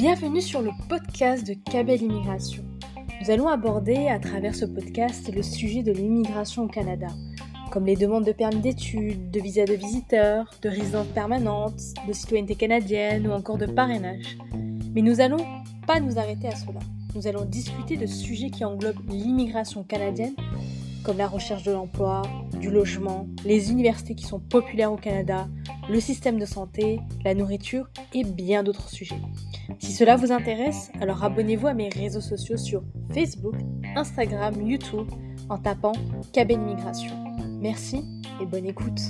Bienvenue sur le podcast de Cabel Immigration. Nous allons aborder à travers ce podcast le sujet de l'immigration au Canada, comme les demandes de permis d'études, de visa de visiteurs, de résidence permanente, de citoyenneté canadienne ou encore de parrainage. Mais nous allons pas nous arrêter à cela. Nous allons discuter de sujets qui englobent l'immigration canadienne, comme la recherche de l'emploi, du logement, les universités qui sont populaires au Canada, le système de santé, la nourriture et bien d'autres sujets. Si cela vous intéresse, alors abonnez-vous à mes réseaux sociaux sur Facebook, Instagram, YouTube en tapant Cabine Migration. Merci et bonne écoute.